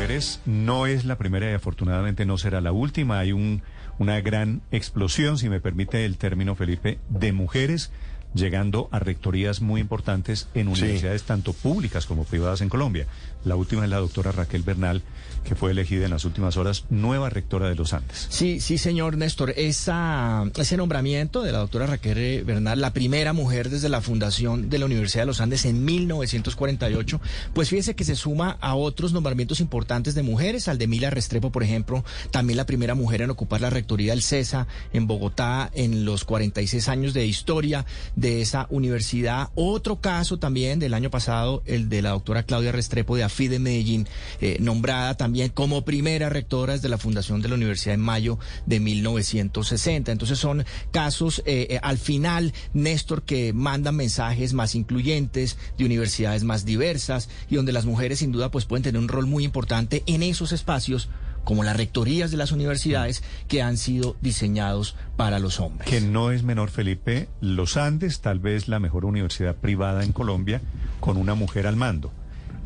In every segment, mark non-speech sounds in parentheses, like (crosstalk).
mujeres no es la primera y afortunadamente no será la última. Hay un, una gran explosión, si me permite el término, Felipe, de mujeres llegando a rectorías muy importantes en universidades tanto públicas como privadas en Colombia. La última es la doctora Raquel Bernal, que fue elegida en las últimas horas nueva rectora de los Andes. Sí, sí, señor Néstor. Esa, ese nombramiento de la doctora Raquel Bernal, la primera mujer desde la fundación de la Universidad de los Andes en 1948, pues fíjese que se suma a otros nombramientos importantes de mujeres, al de Mila Restrepo, por ejemplo, también la primera mujer en ocupar la rectoría del CESA en Bogotá en los 46 años de historia de esa universidad. Otro caso también del año pasado, el de la doctora Claudia Restrepo de AFI de Medellín, eh, nombrada también como primera rectora desde la fundación de la universidad en mayo de 1960. Entonces son casos eh, eh, al final, Néstor, que mandan mensajes más incluyentes de universidades más diversas y donde las mujeres sin duda pues pueden tener un rol muy importante en esos espacios como las rectorías de las universidades que han sido diseñados para los hombres. Que no es menor, Felipe, los Andes, tal vez la mejor universidad privada en Colombia, con una mujer al mando.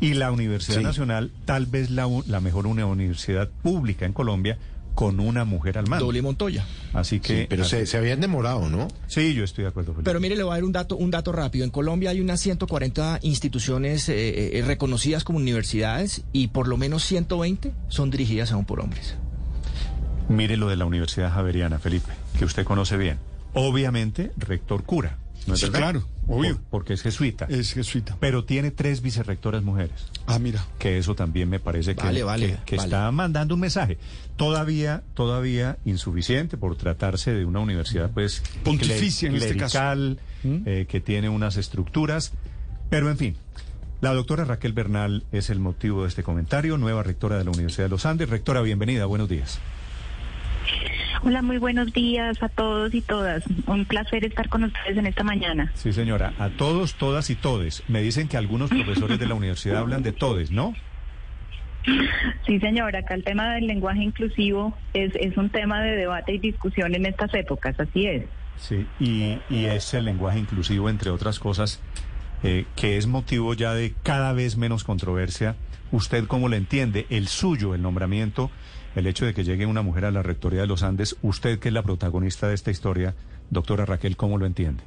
Y la Universidad Nacional, tal vez la, la mejor universidad pública en Colombia, con una mujer al mando. Doble Montoya. Así que. pero se, habían demorado, ¿no? Sí, yo estoy de acuerdo. Felipe. Pero mire, le voy a dar un dato, un dato rápido. En Colombia hay unas 140 instituciones eh, eh, reconocidas como universidades y por lo menos 120 son dirigidas aún por hombres. Mire lo de la Universidad Javeriana, Felipe, que usted conoce bien. Obviamente, rector cura. ¿No es verdad? Claro, obvio. porque es jesuita. Es jesuita. Pero tiene tres vicerrectoras mujeres. Ah, mira. Que eso también me parece que, que, está mandando un mensaje. Todavía, todavía insuficiente por tratarse de una universidad, pues, pontificia en este caso. ¿Mm? Eh, que tiene unas estructuras. Pero en fin. La doctora Raquel Bernal es el motivo de este comentario, nueva rectora de la Universidad de los Andes. Rectora, bienvenida, buenos días. Hola, muy buenos días a todos y todas. Un placer estar con ustedes en esta mañana. Sí, señora. A todos, todas y todes. Me dicen que algunos profesores de la universidad hablan de todes, ¿no? Sí, señora. Acá el tema del lenguaje inclusivo es, es un tema de debate y discusión en estas épocas, así es. Sí, y, y es el lenguaje inclusivo, entre otras cosas, eh, que es motivo ya de cada vez menos controversia. ¿Usted cómo lo entiende? El suyo, el nombramiento el hecho de que llegue una mujer a la Rectoría de los Andes, usted que es la protagonista de esta historia, doctora Raquel, ¿cómo lo entiende?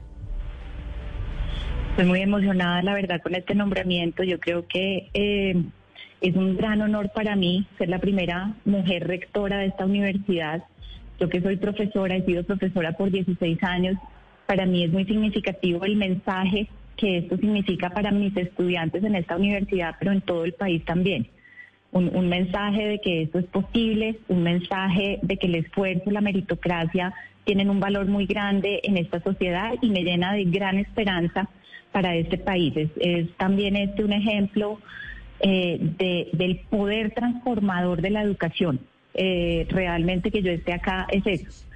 Estoy muy emocionada, la verdad, con este nombramiento. Yo creo que eh, es un gran honor para mí ser la primera mujer rectora de esta universidad. Yo que soy profesora, he sido profesora por 16 años. Para mí es muy significativo el mensaje que esto significa para mis estudiantes en esta universidad, pero en todo el país también un, mensaje de que esto es posible, un mensaje de que el esfuerzo, la meritocracia tienen un valor muy grande en esta sociedad y me llena de gran esperanza para este país. Es, también este un ejemplo eh, del poder transformador de la educación. Eh, realmente que yo esté acá es eso.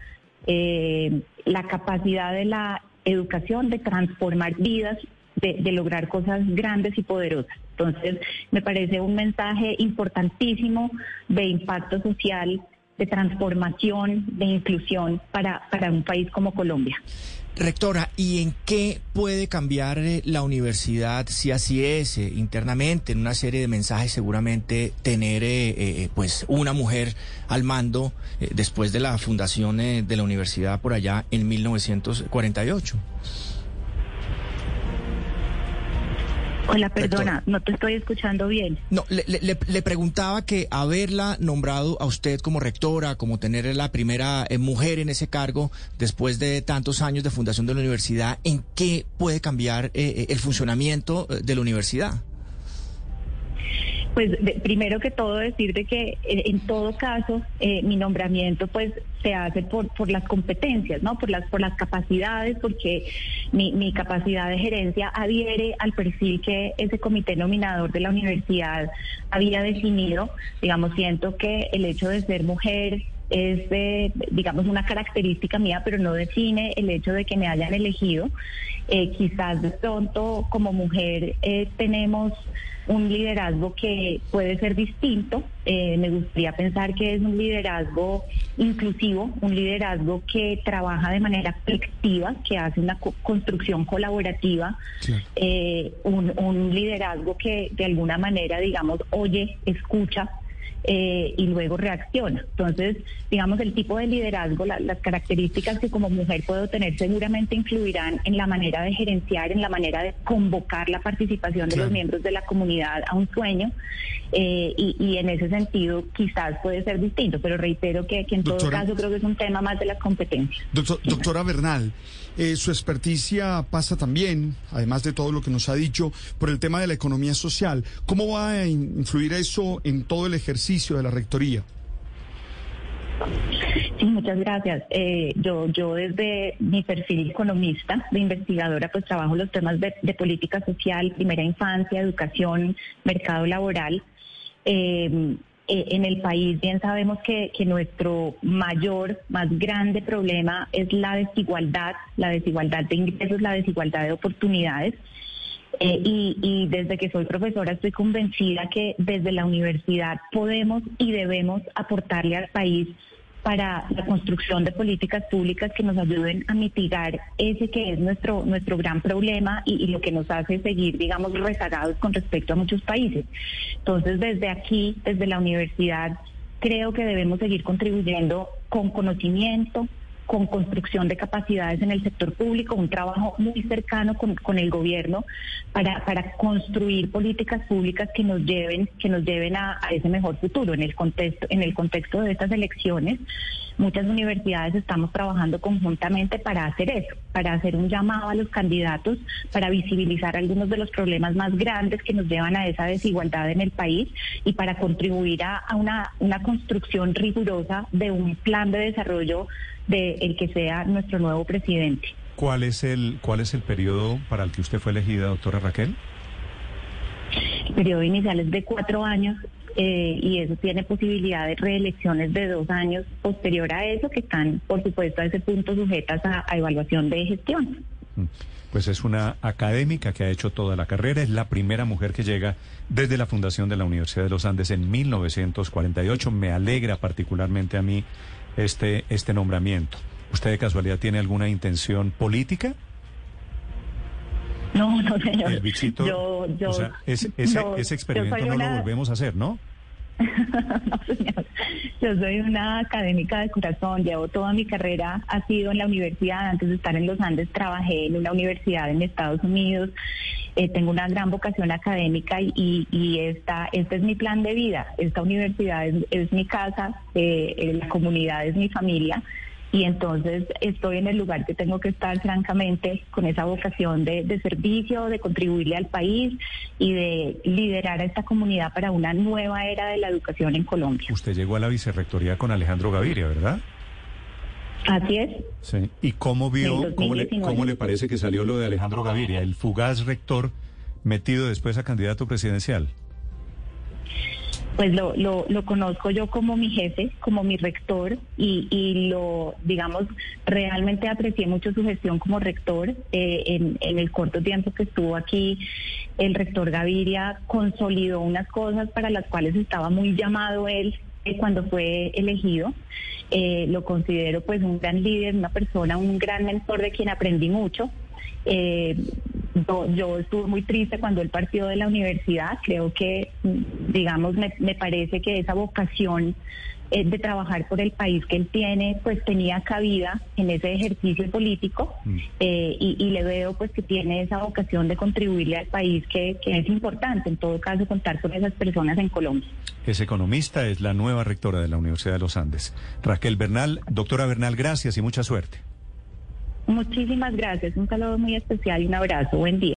Eh, la capacidad de la educación de transformar vidas de, lograr cosas grandes y poderosas. Entonces, me parece un mensaje importantísimo de impacto social, de transformación, de inclusión para, para un país como Colombia. Rectora, ¿y en qué puede cambiar eh, la universidad si así es eh, internamente en una serie de mensajes seguramente tener eh, pues una mujer al mando después de la fundación de la universidad por allá en 1948? Hola, perdona, no te estoy escuchando bien. No, le, preguntaba que haberla nombrado a usted como rectora, como tener la primera eh, mujer en ese cargo después de tantos años de fundación de la universidad, ¿en qué puede cambiar eh, eh, el funcionamiento de la universidad? Pues primero que todo decir de que eh, en todo caso eh, mi nombramiento pues se hace por, por las competencias, ¿no? Por las, por las capacidades, porque mi, mi capacidad de gerencia adhiere al perfil que ese comité nominador de la universidad había definido. Digamos, siento que el hecho de ser mujer, es, digamos, una característica mía, pero no define el hecho de que me hayan elegido. Eh, quizás de pronto como mujer eh, tenemos un liderazgo que puede ser distinto. Eh, me gustaría pensar que es un liderazgo inclusivo, un liderazgo que trabaja de manera colectiva, que hace una construcción colaborativa, un, un liderazgo que de alguna manera, digamos, oye, escucha eh, y luego reacciona. Entonces, digamos, el tipo de liderazgo, las características que como mujer puedo tener seguramente influirán en la manera de gerenciar, en la manera de convocar la participación de los miembros de la comunidad a un sueño eh, y, en ese sentido quizás puede ser distinto, pero reitero que, en todo caso creo que es un tema más de las competencias. doctora Bernal, eh, su experticia pasa también, además de todo lo que nos ha dicho, por el tema de la economía social. ¿Cómo va a influir eso en todo el ejercicio de la rectoría? Sí, muchas gracias. Eh, yo, yo desde mi perfil economista, de investigadora, pues trabajo los temas de, política social, primera infancia, educación, mercado laboral. Eh, eh, en el país bien sabemos que, que, nuestro mayor, más grande problema es la desigualdad, la desigualdad de ingresos, la desigualdad de oportunidades. Eh, y, desde que soy profesora estoy convencida que desde la universidad podemos y debemos aportarle al país para la construcción de políticas públicas que nos ayuden a mitigar ese que es nuestro nuestro gran problema y, y, lo que nos hace seguir, digamos, rezagados con respecto a muchos países. Entonces, desde aquí, desde la universidad, creo que debemos seguir contribuyendo con conocimiento, con construcción de capacidades en el sector público, un trabajo muy cercano con, con el gobierno para, para, construir políticas públicas que nos lleven, que nos lleven a, a, ese mejor futuro. En el contexto, en el contexto de estas elecciones, muchas universidades estamos trabajando conjuntamente para hacer eso, para hacer un llamado a los candidatos, para visibilizar algunos de los problemas más grandes que nos llevan a esa desigualdad en el país y para contribuir a, a una, una construcción rigurosa de un plan de desarrollo de el que sea nuestro nuevo presidente. ¿Cuál es el cuál es el periodo para el que usted fue elegida, doctora Raquel? El periodo inicial es de cuatro años eh, y eso tiene posibilidad de reelecciones de dos años posterior a eso, que están, por supuesto, a ese punto sujetas a, evaluación de gestión. Mm. Pues es una académica que ha hecho toda la carrera, es la primera mujer que llega desde la fundación de la Universidad de los Andes en 1948. Me alegra particularmente a mí este, este nombramiento. ¿Usted de casualidad tiene alguna intención política? No, no, señor. El bichito, yo, yo, o sea, ese, ese, experimento no lo volvemos a hacer, ¿no? (laughs) no, señor. Yo soy una académica de corazón. Llevo toda mi carrera, ha sido en la universidad. Antes de estar en los Andes, trabajé en una universidad en Estados Unidos. Eh, tengo una gran vocación académica y, y, esta, este es mi plan de vida. Esta universidad es, mi casa, eh, eh, la comunidad es mi familia y entonces estoy en el lugar que tengo que estar francamente con esa vocación de, servicio, de contribuirle al país y de liderar a esta comunidad para una nueva era de la educación en Colombia. Usted llegó a la vicerrectoría con Alejandro Gaviria, ¿verdad? Así es. Sí. ¿Y cómo vio, cómo le, cómo le parece que salió lo de Alejandro Gaviria, el fugaz rector metido después a candidato presidencial? pues lo, lo, lo, conozco yo como mi jefe, como mi rector y, y lo, digamos, realmente aprecié mucho su gestión como rector. Eh, en, en, el corto tiempo que estuvo aquí, el rector Gaviria consolidó unas cosas para las cuales estaba muy llamado él cuando fue elegido. Eh, lo considero pues un gran líder, una persona, un gran mentor de quien aprendí mucho. Eh, yo, estuve muy triste cuando él partió de la universidad. Creo que, digamos, me, parece que esa vocación eh, de trabajar por el país que él tiene, pues tenía cabida en ese ejercicio político mm. eh, y, le veo pues que tiene esa vocación de contribuirle al país que, que es importante, en todo caso, contar con esas personas en Colombia. Es economista, es la nueva rectora de la Universidad de los Andes. Raquel Bernal, doctora Bernal, gracias y mucha suerte. Muchísimas gracias. Un saludo muy especial y un abrazo. Buen día.